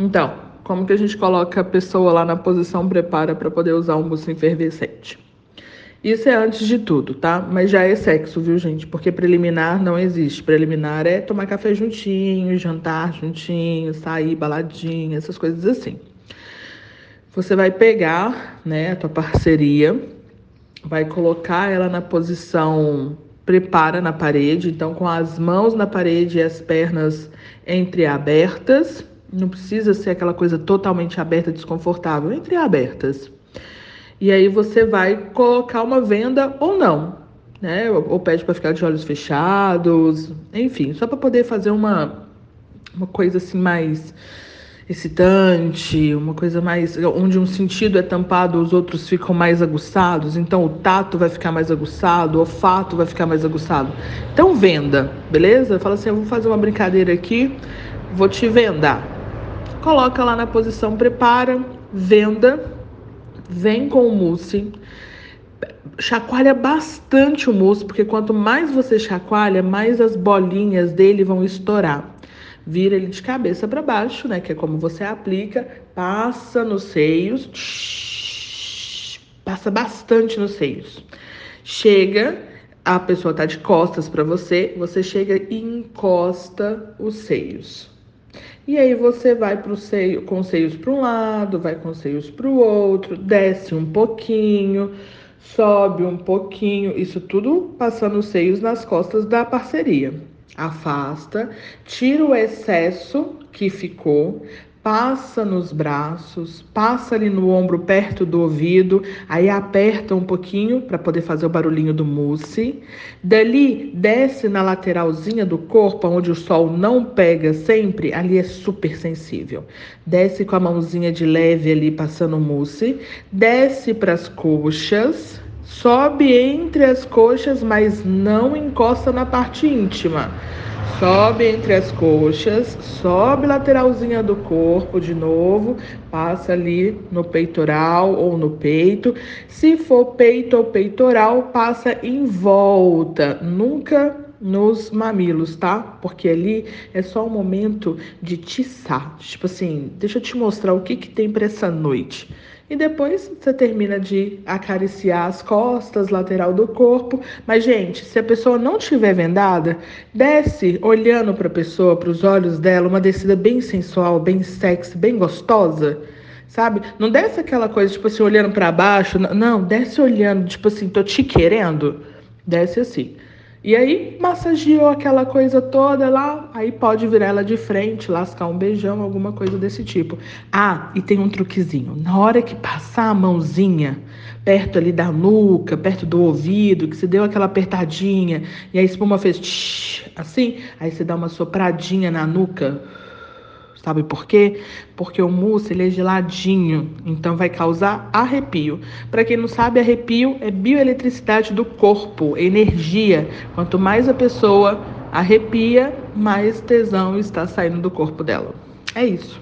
Então, como que a gente coloca a pessoa lá na posição prepara para poder usar um mousse efervescente? Isso é antes de tudo, tá? Mas já é sexo, viu, gente? Porque preliminar não existe. Preliminar é tomar café juntinho, jantar juntinho, sair baladinha, essas coisas assim. Você vai pegar, né, a tua parceria, vai colocar ela na posição prepara na parede, então com as mãos na parede e as pernas entreabertas. Não precisa ser aquela coisa totalmente aberta, desconfortável, entreabertas. E aí você vai colocar uma venda ou não, né? Ou, ou pede para ficar de olhos fechados, enfim, só para poder fazer uma uma coisa assim mais excitante, uma coisa mais onde um sentido é tampado, os outros ficam mais aguçados. Então o tato vai ficar mais aguçado, o olfato vai ficar mais aguçado. Então venda, beleza? Fala assim, eu vou fazer uma brincadeira aqui, vou te vendar. Coloca lá na posição prepara, venda, vem com o mousse. Chacoalha bastante o mousse, porque quanto mais você chacoalha, mais as bolinhas dele vão estourar vira ele de cabeça para baixo, né? Que é como você aplica, passa nos seios, passa bastante nos seios. Chega, a pessoa tá de costas para você, você chega e encosta os seios. E aí você vai pro seio, com os seios para um lado, vai com os seios para o outro, desce um pouquinho, sobe um pouquinho, isso tudo passando os seios nas costas da parceria. Afasta, tira o excesso que ficou, passa nos braços, passa ali no ombro perto do ouvido, aí aperta um pouquinho para poder fazer o barulhinho do mousse. Dali desce na lateralzinha do corpo, onde o sol não pega sempre, ali é super sensível. Desce com a mãozinha de leve ali passando o mousse, desce para as coxas, Sobe entre as coxas, mas não encosta na parte íntima. Sobe entre as coxas, sobe lateralzinha do corpo de novo, passa ali no peitoral ou no peito. Se for peito ou peitoral, passa em volta, nunca nos mamilos, tá? Porque ali é só um momento de tiçar. Tipo assim, deixa eu te mostrar o que, que tem para essa noite. E depois você termina de acariciar as costas, lateral do corpo. Mas, gente, se a pessoa não estiver vendada, desce olhando para a pessoa, para os olhos dela, uma descida bem sensual, bem sexy, bem gostosa. Sabe? Não desce aquela coisa, tipo assim, olhando para baixo. Não, desce olhando, tipo assim, tô te querendo. Desce assim. E aí massageou aquela coisa toda lá, aí pode virar ela de frente, lascar um beijão, alguma coisa desse tipo. Ah, e tem um truquezinho. Na hora que passar a mãozinha perto ali da nuca, perto do ouvido, que você deu aquela apertadinha e a espuma fez tsh, assim, aí você dá uma sopradinha na nuca Sabe por quê? Porque o mousse ele é geladinho, então vai causar arrepio. Para quem não sabe, arrepio é bioeletricidade do corpo, energia. Quanto mais a pessoa arrepia, mais tesão está saindo do corpo dela. É isso.